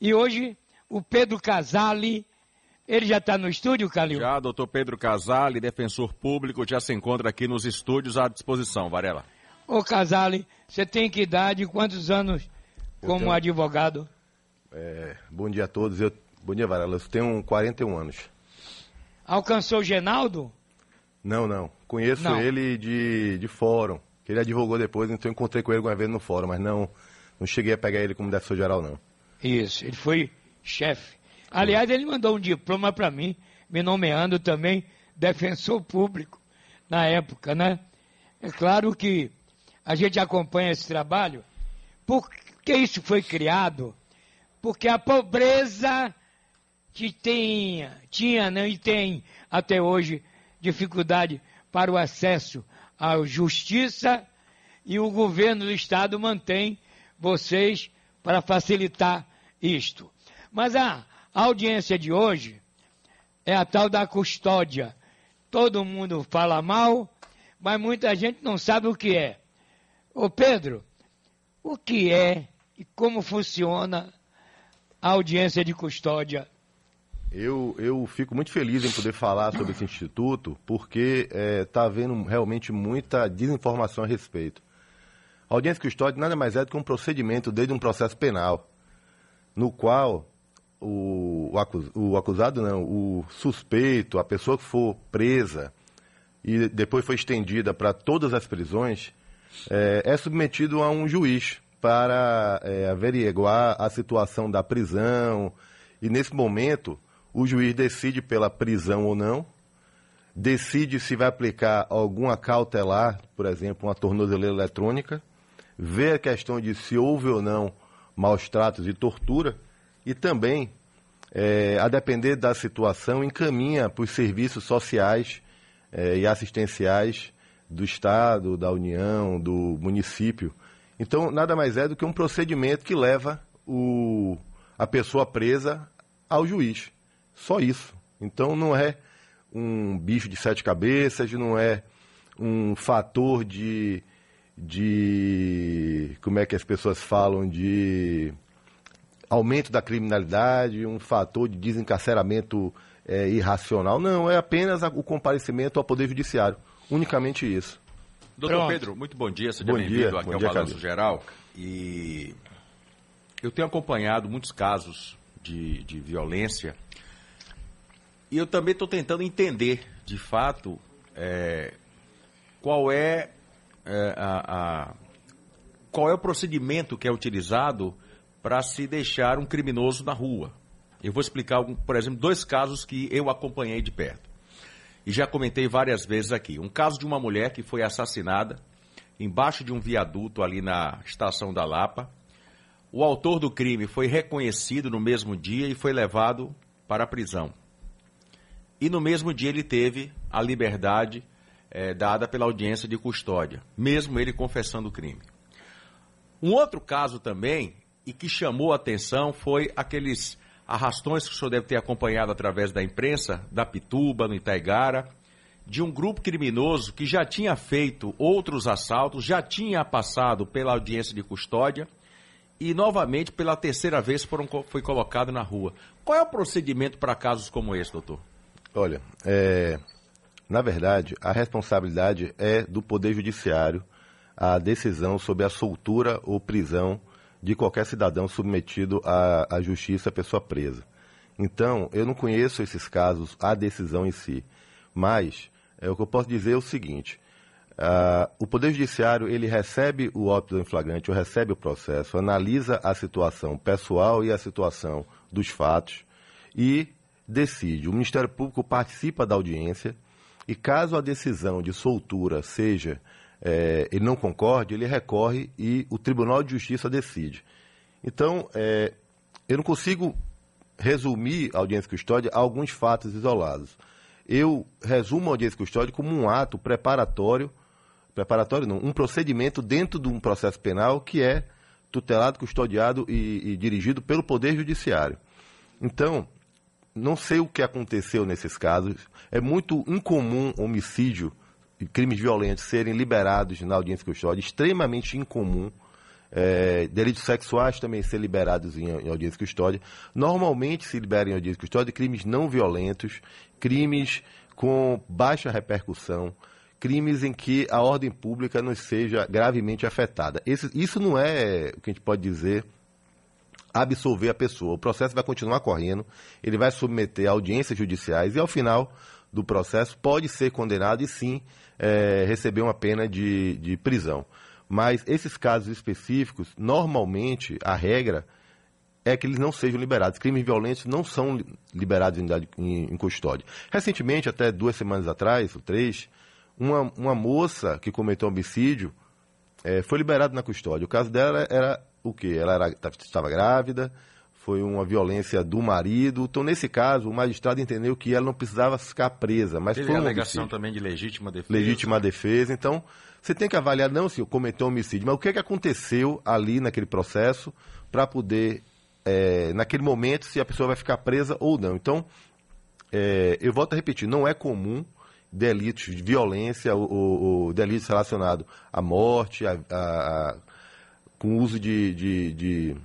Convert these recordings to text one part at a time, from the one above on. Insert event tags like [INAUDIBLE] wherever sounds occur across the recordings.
E hoje o Pedro Casale, ele já está no estúdio, Calil? Já, doutor Pedro Casale, defensor público, já se encontra aqui nos estúdios à disposição, Varela. Ô Casale, você tem que idade, quantos anos como tenho... advogado? É, bom dia a todos, eu, bom dia Varela, eu tenho 41 anos. Alcançou o Genaldo? Não, não, conheço não. ele de, de fórum, que ele advogou depois, então encontrei com ele alguma vez no fórum, mas não, não cheguei a pegar ele como defensor geral não. Isso, ele foi chefe. Aliás, ele mandou um diploma para mim, me nomeando também defensor público na época, né? É claro que a gente acompanha esse trabalho. Por que isso foi criado? Porque a pobreza que tinha, tinha né, e tem até hoje dificuldade para o acesso à justiça e o governo do estado mantém vocês para facilitar isto. Mas a audiência de hoje é a tal da custódia. Todo mundo fala mal, mas muita gente não sabe o que é. Ô Pedro, o que é e como funciona a audiência de custódia? Eu, eu fico muito feliz em poder falar sobre esse instituto, porque está é, tá havendo realmente muita desinformação a respeito. A audiência de custódia nada mais é do que um procedimento desde um processo penal, no qual o, o, acusado, não, o suspeito, a pessoa que for presa e depois foi estendida para todas as prisões, é, é, submetido a um juiz para é, averiguar a situação da prisão. E nesse momento, o juiz decide pela prisão ou não, decide se vai aplicar alguma cautelar, por exemplo, uma tornozeleira eletrônica, vê a questão de se houve ou não maus tratos e tortura e também, é, a depender da situação, encaminha para os serviços sociais é, e assistenciais do Estado, da União, do município. Então, nada mais é do que um procedimento que leva o, a pessoa presa ao juiz. Só isso. Então, não é um bicho de sete cabeças, não é um fator de, de. Como é que as pessoas falam? De aumento da criminalidade, um fator de desencarceramento é, irracional. Não, é apenas o comparecimento ao Poder Judiciário. Unicamente isso. Doutor Pronto. Pedro, muito bom dia. Seja bem-vindo aqui bom ao dia, Balanço Geral. E eu tenho acompanhado muitos casos de, de violência e eu também estou tentando entender, de fato, é, qual é, é a, a, qual é o procedimento que é utilizado para se deixar um criminoso na rua. Eu vou explicar, por exemplo, dois casos que eu acompanhei de perto. E já comentei várias vezes aqui. Um caso de uma mulher que foi assassinada embaixo de um viaduto ali na estação da Lapa. O autor do crime foi reconhecido no mesmo dia e foi levado para a prisão. E no mesmo dia ele teve a liberdade é, dada pela audiência de custódia, mesmo ele confessando o crime. Um outro caso também e que chamou a atenção foi aqueles arrastões que o senhor deve ter acompanhado através da imprensa, da Pituba, no Itaigara, de um grupo criminoso que já tinha feito outros assaltos, já tinha passado pela audiência de custódia e novamente pela terceira vez foram, foi colocado na rua. Qual é o procedimento para casos como esse, doutor? Olha, é, na verdade, a responsabilidade é do Poder Judiciário a decisão sobre a soltura ou prisão de qualquer cidadão submetido à, à justiça, pessoa presa. Então, eu não conheço esses casos, a decisão em si. Mas, é, o que eu posso dizer é o seguinte: uh, o Poder Judiciário ele recebe o óbito em flagrante, ou recebe o processo, analisa a situação pessoal e a situação dos fatos e decide. O Ministério Público participa da audiência e, caso a decisão de soltura seja é, ele não concorde, ele recorre e o Tribunal de Justiça decide. Então, é, eu não consigo resumir a audiência custódia a alguns fatos isolados. Eu resumo a audiência custódia como um ato preparatório, preparatório não, um procedimento dentro de um processo penal que é tutelado, custodiado e, e dirigido pelo Poder Judiciário. Então, não sei o que aconteceu nesses casos. É muito incomum homicídio crimes violentos serem liberados na audiência custódia, extremamente incomum. É, delitos sexuais também ser liberados em, em audiência custódia. Normalmente se liberam em audiência de custódia crimes não violentos, crimes com baixa repercussão, crimes em que a ordem pública não seja gravemente afetada. Esse, isso não é o que a gente pode dizer absolver a pessoa. O processo vai continuar correndo, ele vai submeter audiências judiciais e, ao final do processo, pode ser condenado e sim é, receber uma pena de, de prisão. Mas esses casos específicos, normalmente, a regra é que eles não sejam liberados. Crimes violentos não são liberados em, em, em custódia. Recentemente, até duas semanas atrás, ou três, uma, uma moça que cometeu homicídio é, foi liberada na custódia. O caso dela era o quê? Ela era, estava grávida, foi uma violência do marido. Então, nesse caso, o magistrado entendeu que ela não precisava ficar presa. Mas Teve foi uma alegação também de legítima defesa. Legítima defesa. Então, você tem que avaliar não se cometeu um homicídio, mas o que, é que aconteceu ali naquele processo para poder, é, naquele momento, se a pessoa vai ficar presa ou não. Então, é, eu volto a repetir, não é comum delitos de violência ou, delitos relacionados à morte, a, a com uso de, de, de,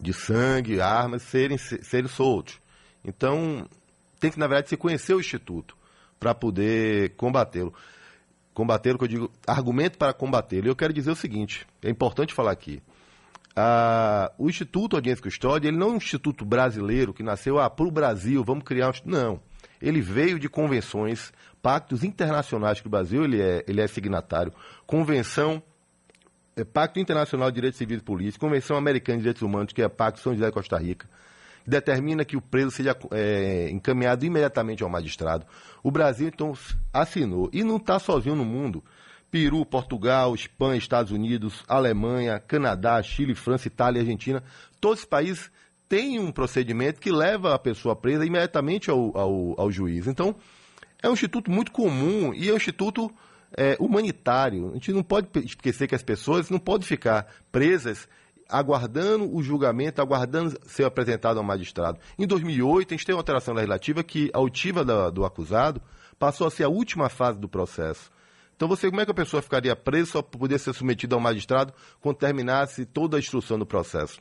de, sangue, armas, serem, serem soltos. Então, tem que, na verdade, se conhecer o Instituto para poder combatê-lo. Combatê-lo, que eu digo, argumento para combatê-lo. Eu quero dizer o seguinte, é importante falar aqui. Ah, o Instituto Audiência Custódia, ele não é um instituto brasileiro que nasceu ah, para o Brasil, vamos criar um... Não. Ele veio de convenções, pactos internacionais que o Brasil ele é, ele é signatário. Convenção Pacto Internacional de Direitos Civis e Políticos, Convenção Americana de Direitos Humanos, que é Pacto São José de Costa Rica, que determina que o preso seja é, encaminhado imediatamente ao magistrado. O Brasil, então, assinou. E não está sozinho no mundo. Peru, Portugal, Espanha, Estados Unidos, Alemanha, Canadá, Chile, França, Itália Argentina, todos os países têm um procedimento que leva a pessoa presa imediatamente ao, ao, ao juiz. Então, é um instituto muito comum e é um instituto é, humanitário. A gente não pode esquecer que as pessoas não podem ficar presas aguardando o julgamento, aguardando ser apresentado ao magistrado. Em 2008, a gente tem uma alteração legislativa que a altiva do, do acusado passou a ser a última fase do processo. Então, você, como é que a pessoa ficaria presa só para poder ser submetida ao magistrado quando terminasse toda a instrução do processo?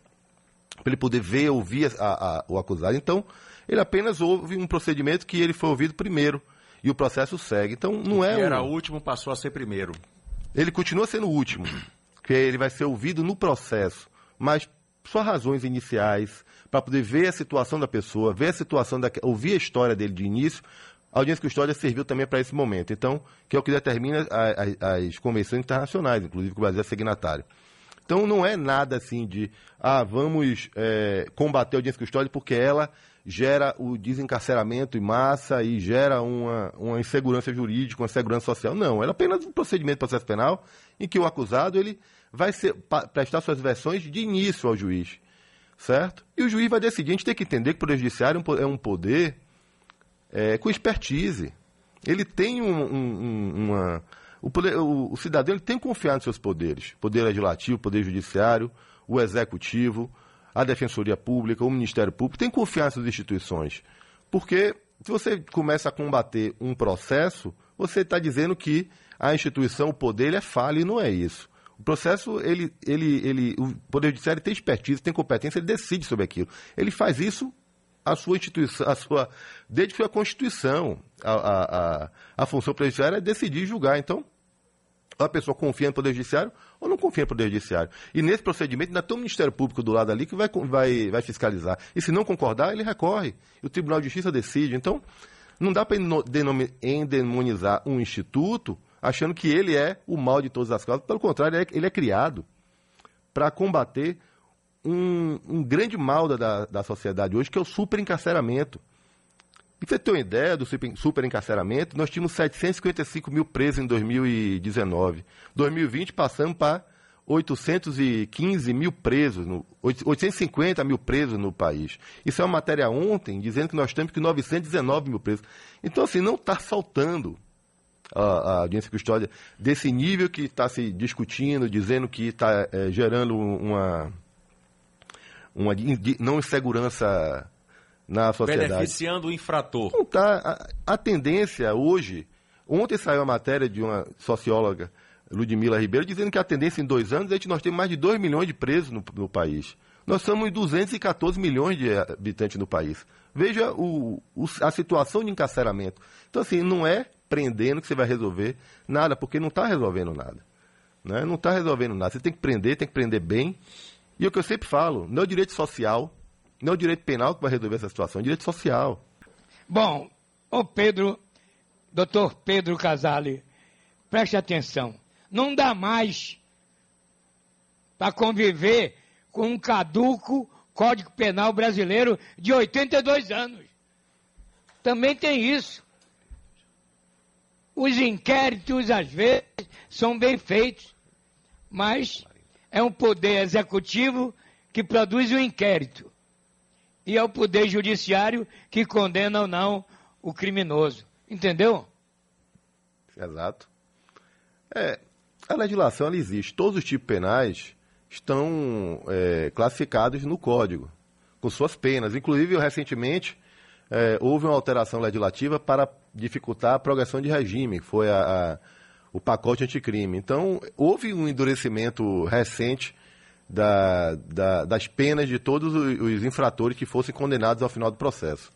Para ele poder ver, ouvir a, a, o acusado. Então, ele apenas houve um procedimento que ele foi ouvido primeiro e o processo segue. Então não é. era o último, passou a ser primeiro. Ele continua sendo o último, que ele vai ser ouvido no processo, mas só razões iniciais para poder ver a situação da pessoa, ver a situação da, ouvir a história dele de início. A audiência custódia serviu também para esse momento. Então, que é o que determina a, a, as convenções internacionais, inclusive que o Brasil é signatário. Então não é nada assim de, ah, vamos é, combater a audiência custódia porque ela gera o desencarceramento em massa e gera uma, uma insegurança jurídica, uma insegurança social. Não, é apenas um procedimento de processo penal em que o acusado ele vai ser, prestar suas versões de início ao juiz, certo? E o juiz vai decidir. A gente tem que entender que o Poder Judiciário é um poder é, com expertise. Ele tem um, um, uma o, poder, o, o cidadão ele tem que confiar nos seus poderes. Poder legislativo, poder judiciário, o executivo, a defensoria pública, o Ministério Público. Tem que confiar nessas instituições. Porque se você começa a combater um processo, você está dizendo que a instituição, o poder, ele é falha e não é isso. O processo, ele, ele, ele, o Poder Judiciário tem expertise, tem competência, ele decide sobre aquilo. Ele faz isso a sua instituição, a sua, desde que foi a Constituição, a, a, a, a função presidencial é decidir e julgar. Então, a pessoa confia no Poder Judiciário ou não confia no Poder Judiciário. E nesse procedimento ainda tem o Ministério Público do lado ali que vai, vai, vai fiscalizar. E se não concordar, ele recorre. E o Tribunal de Justiça decide. Então, não dá para endemonizar um instituto achando que ele é o mal de todas as causas. Pelo contrário, ele é, é criado para combater um, um, grande mal da, da sociedade hoje, que é o superencarceramento. E você ter uma ideia do superencarceramento, nós tínhamos 755 mil presos em 2019. 2020 passamos para 815 mil presos, no, 850 mil presos no país. Isso é uma matéria ontem dizendo que nós temos que 919 mil presos. Então, assim, não está faltando a, a, audiência custódia desse nível que está se discutindo, dizendo que está é, gerando uma, uma não insegurança na sociedade. Beneficiando o infrator. tá, a, a, tendência hoje. Ontem saiu a matéria de uma socióloga Ludmila Ribeiro, dizendo que a tendência em dois anos é que nós temos mais de 2 milhões de presos no, no país. Nós somos 214 milhões de habitantes no país. Veja o, o, a situação de encarceramento. Então, assim, não é prendendo que você vai resolver nada, porque não está resolvendo nada. Né? Não está resolvendo nada. Você tem que prender, tem que prender bem. E é o que eu sempre falo, não é o direito social, não é o direito penal que vai resolver essa situação, é o direito social. Bom, o Pedro, doutor Pedro Casale, preste atenção. Não dá mais para conviver com um caduco Código Penal brasileiro de 82 anos. Também tem isso. Os inquéritos, às vezes, são bem feitos, mas é um poder executivo que produz o um inquérito. E é o poder judiciário que condena ou não o criminoso. Entendeu? Exato. É, a legislação existe. Todos os tipos penais estão é, classificados no Código, com suas penas. Inclusive, recentemente, é, houve uma alteração legislativa para dificultar a progressão de regime, que foi a, a, o pacote anticrime. Então, houve um endurecimento recente da, da, das penas de todos os infratores que fossem condenados ao final do processo.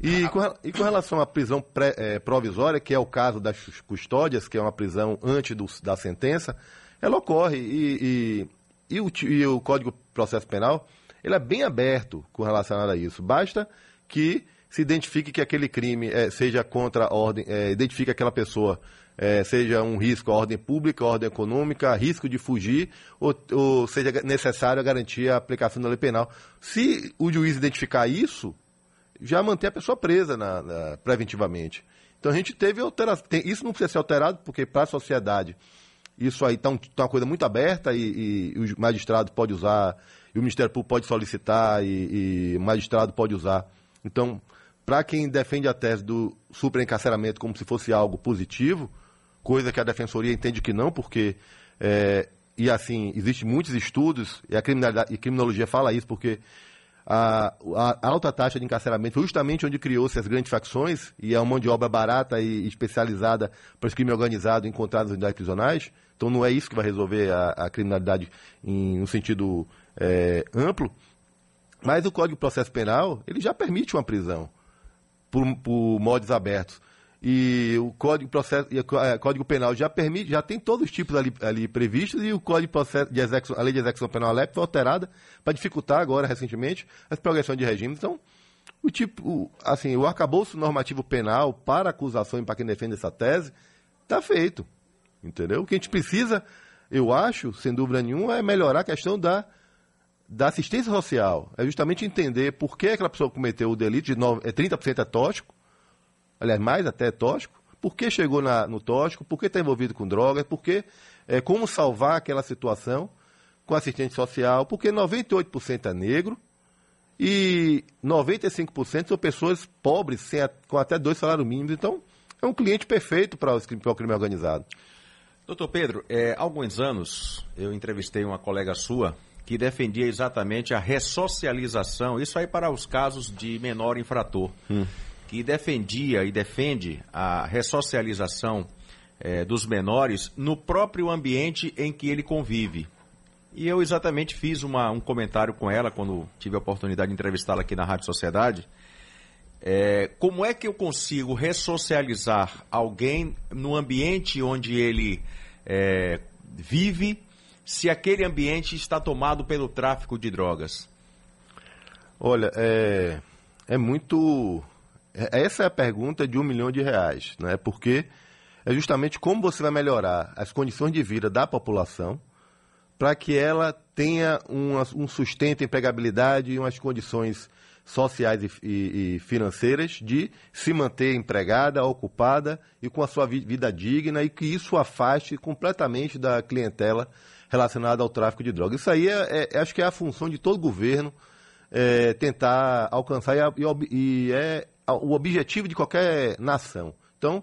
E com, e com relação à prisão pré, é, provisória, que é o caso das custódias, que é uma prisão antes do, da sentença, ela ocorre. E, e, e, o, e o Código de Processo Penal ele é bem aberto com relação a isso. Basta que se identifique que aquele crime é, seja contra a ordem, é, identifique aquela pessoa é, seja um risco à ordem pública, à ordem econômica, risco de fugir, ou, ou seja necessário garantir a aplicação da lei penal. Se o juiz identificar isso, já mantém a pessoa presa na, na, preventivamente. Então a gente teve alteração. Isso não precisa ser alterado, porque para a sociedade isso aí está um, tá uma coisa muito aberta e, e, e, o magistrado pode usar, e o Ministério Público pode solicitar, e, e o magistrado pode usar. Então, para quem defende a tese do superencarceramento como se fosse algo positivo, coisa que a Defensoria entende que não, porque, é, e assim, existem muitos estudos, e a criminalidade, e criminologia fala isso, porque a, a, alta taxa de encarceramento foi justamente onde criou-se as grandes facções e é mão de obra barata e especializada para os crimes organizados encontrados nas unidades prisionais. Então não é isso que vai resolver a, a criminalidade em um sentido é, amplo. Mas o Código de Processo Penal ele já permite uma prisão por, por modos abertos e o Código, processo, e o é, Código Penal já permite, já tem todos os tipos ali, ali previstos e o Código Processo de execução, a Lei de Execução Penal LEP foi alterada para dificultar agora, recentemente, as progressões de regime. Então, o tipo, o, assim, o arcabouço normativo penal para acusação e para quem defende essa tese está feito. Entendeu? O que a gente precisa, eu acho, sem dúvida nenhuma, é melhorar a questão da, da assistência social. É justamente entender por que aquela pessoa cometeu o delito, de 9, é 30% é tóxico, aliás, mais até tóxico, por que chegou na, no tóxico, por que está envolvido com drogas, por que, é, como salvar aquela situação com assistente social, porque 98% é negro e 95% são pessoas pobres, sem, com até dois salários mínimos. Então, é um cliente perfeito para, para o crime organizado. Doutor Pedro, é, há alguns anos eu entrevistei uma colega sua que defendia exatamente a ressocialização, isso aí para os casos de menor infrator. Hum que defendia e defende a ressocialização é, dos menores no próprio ambiente em que ele convive. E eu exatamente fiz uma, um comentário com ela quando tive a oportunidade de entrevistá-la aqui na Rádio Sociedade. É, como é que eu consigo ressocializar alguém no ambiente onde ele é, vive, se aquele ambiente está tomado pelo tráfico de drogas? Olha, é, é muito é, essa é a pergunta de um milhão de reais, né? porque é justamente como você vai melhorar as condições de vida da população para que ela tenha um sustento, empregabilidade e umas condições sociais e, e, e, financeiras de se manter empregada, ocupada e com a sua vida digna e que isso afaste completamente da clientela relacionada ao tráfico de drogas. Isso aí é, é acho que é a função de todo governo é, tentar alcançar e, e é o objetivo de qualquer nação. Então,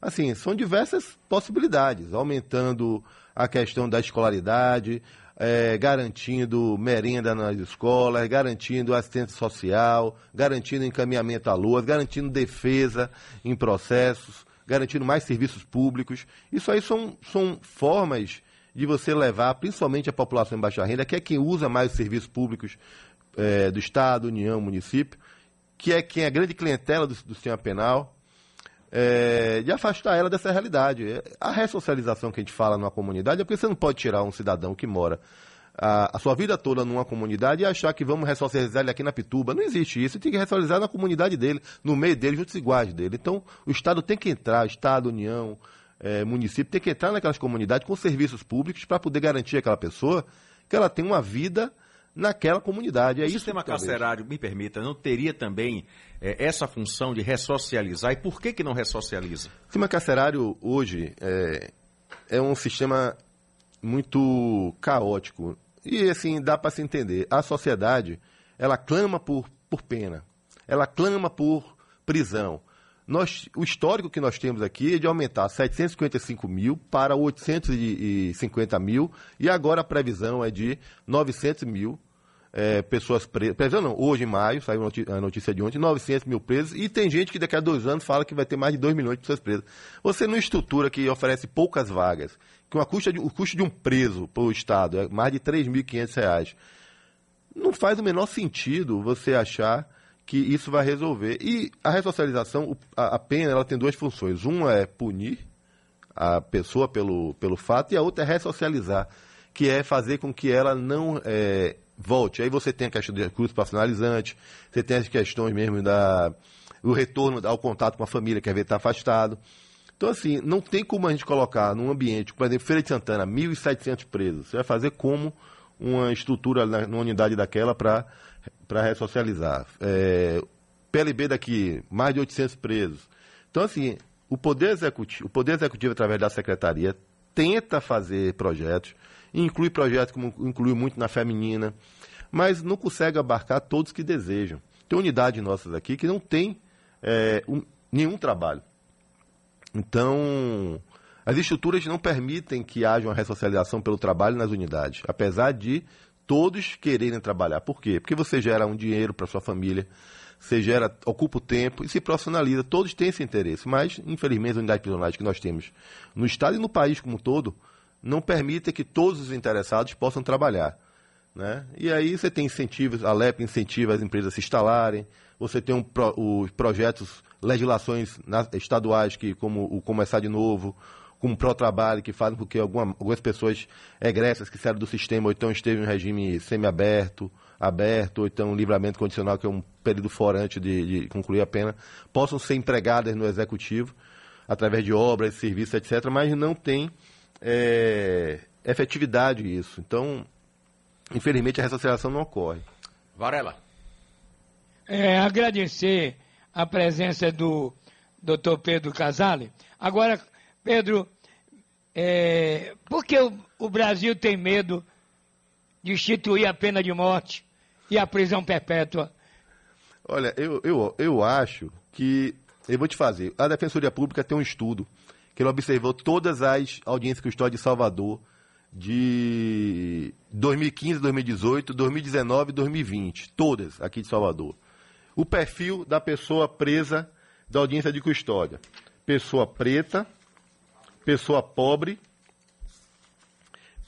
assim, são diversas possibilidades, aumentando a questão da escolaridade, é, garantindo merenda nas escolas, garantindo assistência social, garantindo encaminhamento a luas, garantindo defesa em processos, garantindo mais serviços públicos. Isso aí são, são formas de você levar, principalmente a população em baixa renda, que é quem usa mais os serviços públicos é, do Estado, União, município, que é quem é a grande clientela do, do sistema penal, é, de afastar ela dessa realidade. A ressocialização que a gente fala numa comunidade é porque você não pode tirar um cidadão que mora a, a, sua vida toda numa comunidade e achar que vamos ressocializar ele aqui na Pituba. Não existe isso. Tem que ressocializar na comunidade dele, no meio dele, juntos iguais dele. Então, o Estado tem que entrar, Estado, União, é, município, tem que entrar naquelas comunidades com serviços públicos para poder garantir àquela pessoa que ela tem uma vida naquela comunidade. É o sistema carcerário, me permita, não teria também é, essa função de ressocializar? E por que, que não ressocializa? O sistema carcerário hoje é, é um sistema muito caótico. E assim, dá para se entender. A sociedade, ela clama por, por pena. Ela clama por prisão. Nós, o histórico que nós temos aqui é de aumentar 755 mil para 850 mil e agora a previsão é de 900 mil é, pessoas presas. Previsão não, hoje em maio, saiu a notícia de ontem, 900 mil presos e tem gente que daqui a dois anos fala que vai ter mais de 2 milhões de pessoas presas. Você numa estrutura que oferece poucas vagas, que uma custa de, o custo de um preso para o Estado é mais de R$ 3.500. Não faz o menor sentido você achar que isso vai resolver. E a ressocialização, a, pena, ela tem duas funções. Uma é punir a pessoa pelo, pelo fato e a outra é ressocializar, que é fazer com que ela não é, volte. Aí você tem a questão de recursos profissionalizantes, você tem as questões mesmo da o retorno ao contato com a família, que às vezes está afastado. Então, assim, não tem como a gente colocar num ambiente, por exemplo, Feira de Santana, 1.700 presos. Você vai fazer como uma estrutura numa unidade daquela para ressocializar. É, PLB daqui, mais de 800 presos. Então, assim, o Poder Executivo, o Poder Executivo através da Secretaria, tenta fazer projetos, inclui projetos como incluiu muito na feminina, mas não consegue abarcar todos que desejam. Tem unidades nossas aqui que não tem é, um, nenhum trabalho. Então, as estruturas não permitem que haja uma ressocialização pelo trabalho nas unidades, apesar de todos quererem trabalhar. Por quê? Porque você gera um dinheiro para sua família, você gera, ocupa o tempo e se profissionaliza. Todos têm esse interesse, mas, infelizmente, as unidades prisionais que nós temos no Estado e no país como um todo não permitem que todos os interessados possam trabalhar. Né? E aí você tem incentivos, a LEP incentiva as empresas a se instalarem, você tem um pro, os projetos, legislações estaduais, que, como o Começar de Novo, como o Pro-Trabalho, que fazem com que alguma, algumas pessoas egressas que saíram do sistema, ou então estejam em regime semiaberto, aberto, ou então livramento condicional, que é um período fora antes de, de concluir a pena, possam ser empregadas no executivo, através de obras, serviços, etc., mas não tem é, efetividade isso. Então, infelizmente, a ressocialização não ocorre. Varela. É, agradecer a presença do doutor Pedro Casale. Agora, Pedro, é, por que o, o Brasil tem medo de instituir a pena de morte e a prisão perpétua? Olha, eu, eu, eu acho que. Eu vou te fazer. A Defensoria Pública tem um estudo que ele observou todas as audiências custódias de Salvador de 2015, 2018, 2019 e 2020. Todas aqui de Salvador o perfil da pessoa presa da audiência de custódia. Pessoa preta, pessoa pobre,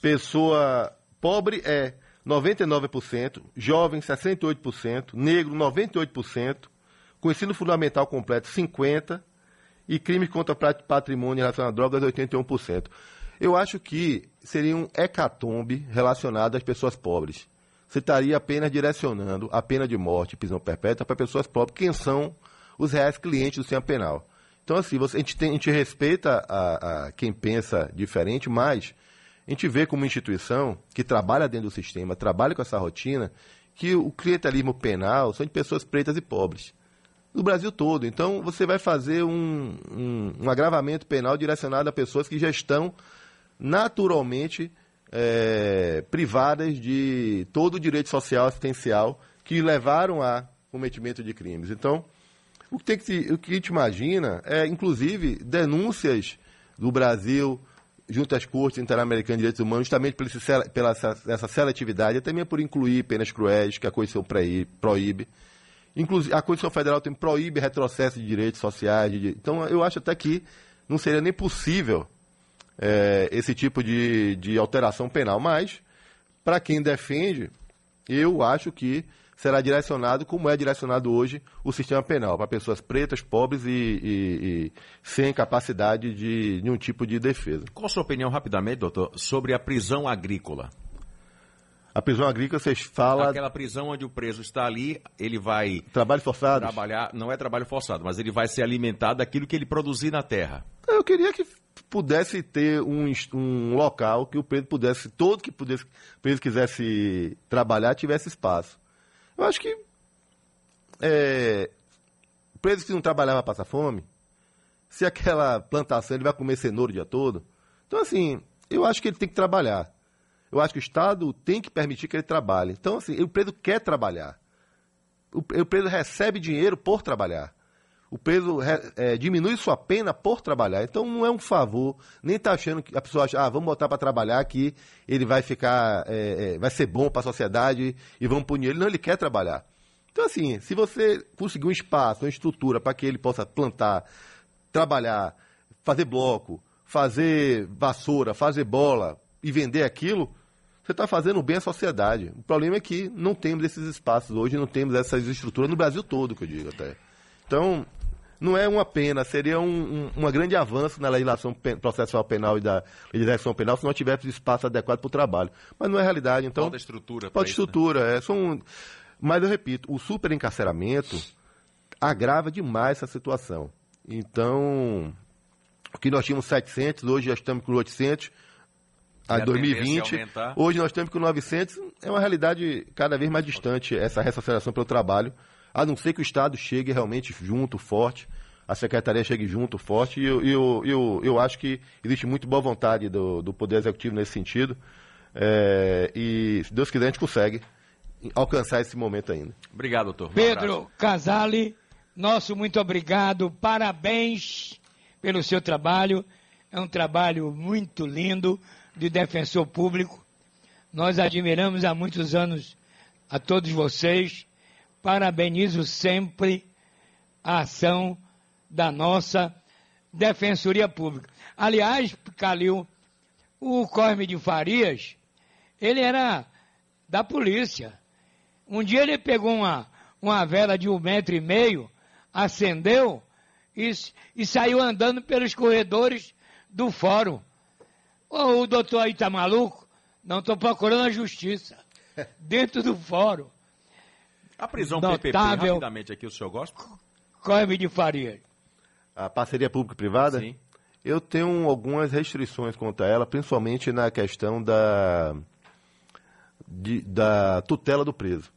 pessoa pobre é 99%, jovem 68%, negro 98%, com ensino fundamental completo 50% e crimes contra patrimônio relacionado a drogas 81%. Eu acho que seria um hecatombe relacionado às pessoas pobres você estaria apenas direcionando a pena de morte prisão perpétua para pessoas pobres, quem são os reais clientes do sistema penal. Então, assim, você, a, gente tem, a gente respeita a, a quem pensa diferente, mas a gente vê como instituição que trabalha dentro do sistema, trabalha com essa rotina, que o clientelismo penal são de pessoas pretas e pobres. No Brasil todo. Então, você vai fazer um, um, um agravamento penal direcionado a pessoas que já estão naturalmente é, privadas de todo o direito social assistencial que levaram a cometimento de crimes. Então, o que, tem que o que a gente imagina é, inclusive, denúncias do Brasil junto às Cortes Interamericas de Direitos Humanos, justamente pela, pela essa seletividade, e também por incluir penas cruéis, que a Constituição proíbe. Inclusive, a Constituição Federal também proíbe retrocesso de direitos sociais. De, então, eu acho até que não seria nem possível é, esse tipo de, de alteração penal. Mas, para quem defende, eu acho que será direcionado como é direcionado hoje o sistema penal, para pessoas pretas, pobres e, e, e sem capacidade de nenhum tipo de defesa. Qual a sua opinião, rapidamente, doutor, sobre a prisão agrícola? A prisão agrícola, vocês falam. Aquela prisão onde o preso está ali, ele vai. Trabalho forçado? Trabalhar, não é trabalho forçado, mas ele vai se alimentar daquilo que ele produzir na terra. Eu queria que pudesse ter um, um local que o preso pudesse, todo que pudesse, o preso quisesse trabalhar, tivesse espaço. Eu acho que. É, preso que não trabalhar vai passar fome. Se aquela plantação ele vai comer cenoura o dia todo. Então, assim, eu acho que ele tem que trabalhar. Eu acho que o Estado tem que permitir que ele trabalhe. Então, assim, o preso quer trabalhar. O, o preso recebe dinheiro por trabalhar. O preso é, diminui sua pena por trabalhar. Então, não é um favor. Nem está achando que a pessoa acha, ah, vamos botar para trabalhar que ele vai ficar, é, é, vai ser bom para a sociedade e vamos punir ele. Não, ele quer trabalhar. Então, assim, se você conseguir um espaço, uma estrutura para que ele possa plantar, trabalhar, fazer bloco, fazer vassoura, fazer bola e vender aquilo, você está fazendo bem à sociedade. O problema é que não temos esses espaços hoje, não temos essas estruturas no Brasil todo, que eu digo até. Então, não é uma pena, seria um, um, grande avanço na legislação processual penal e da legislação penal se não tivesse espaço adequado para o trabalho. Mas não é realidade. Então, falta estrutura. Falta estrutura, né? é. São, mas eu repito, o superencarceramento agrava demais essa situação. Então, o que nós tínhamos 700, hoje já estamos com 800 a 2020. Hoje nós estamos com 900. É uma realidade cada vez mais distante essa ressocialização pelo trabalho, a não ser que o Estado chegue realmente junto, forte, a Secretaria chegue junto, forte, e eu, eu, eu, eu acho que existe muito boa vontade do, do Poder Executivo nesse sentido. É, e, se Deus quiser, a gente consegue alcançar esse momento ainda. Obrigado, doutor. Um Pedro abraço. Casale, nosso muito obrigado, parabéns pelo seu trabalho. É um trabalho muito lindo de defensor público. Nós admiramos há muitos anos a todos vocês. Parabenizo sempre a ação da nossa Defensoria Pública. Aliás, Calil, o Corme de Farias, ele era da polícia. Um dia ele pegou uma, uma vela de um metro e meio, acendeu e, e saiu andando pelos corredores do fórum. Oh, o doutor aí tá maluco? Não estou procurando a justiça. [LAUGHS] Dentro do fórum. A prisão Notável, PPP, rapidamente aqui, o senhor gosta? Corme de Faria. A parceria público-privada? Sim. Eu tenho algumas restrições contra ela, principalmente na questão da, de, da tutela do preso.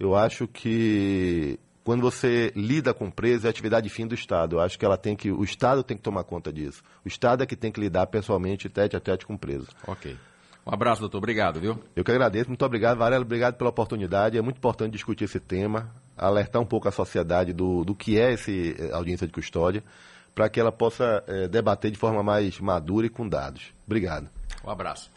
Eu acho que quando você lida com preso, é atividade fim do Estado. Eu acho que ela tem que, o Estado tem que tomar conta disso. O Estado é que tem que lidar pessoalmente, tete a tete com o preso. Ok. Um abraço, doutor. Obrigado, viu? Eu que agradeço. Muito obrigado, Varela. Obrigado pela oportunidade. É muito importante discutir esse tema, alertar um pouco a sociedade do, do que é esse eh, audiência de custódia, para que ela possa é, debater de forma mais madura e com dados. Obrigado. Um abraço.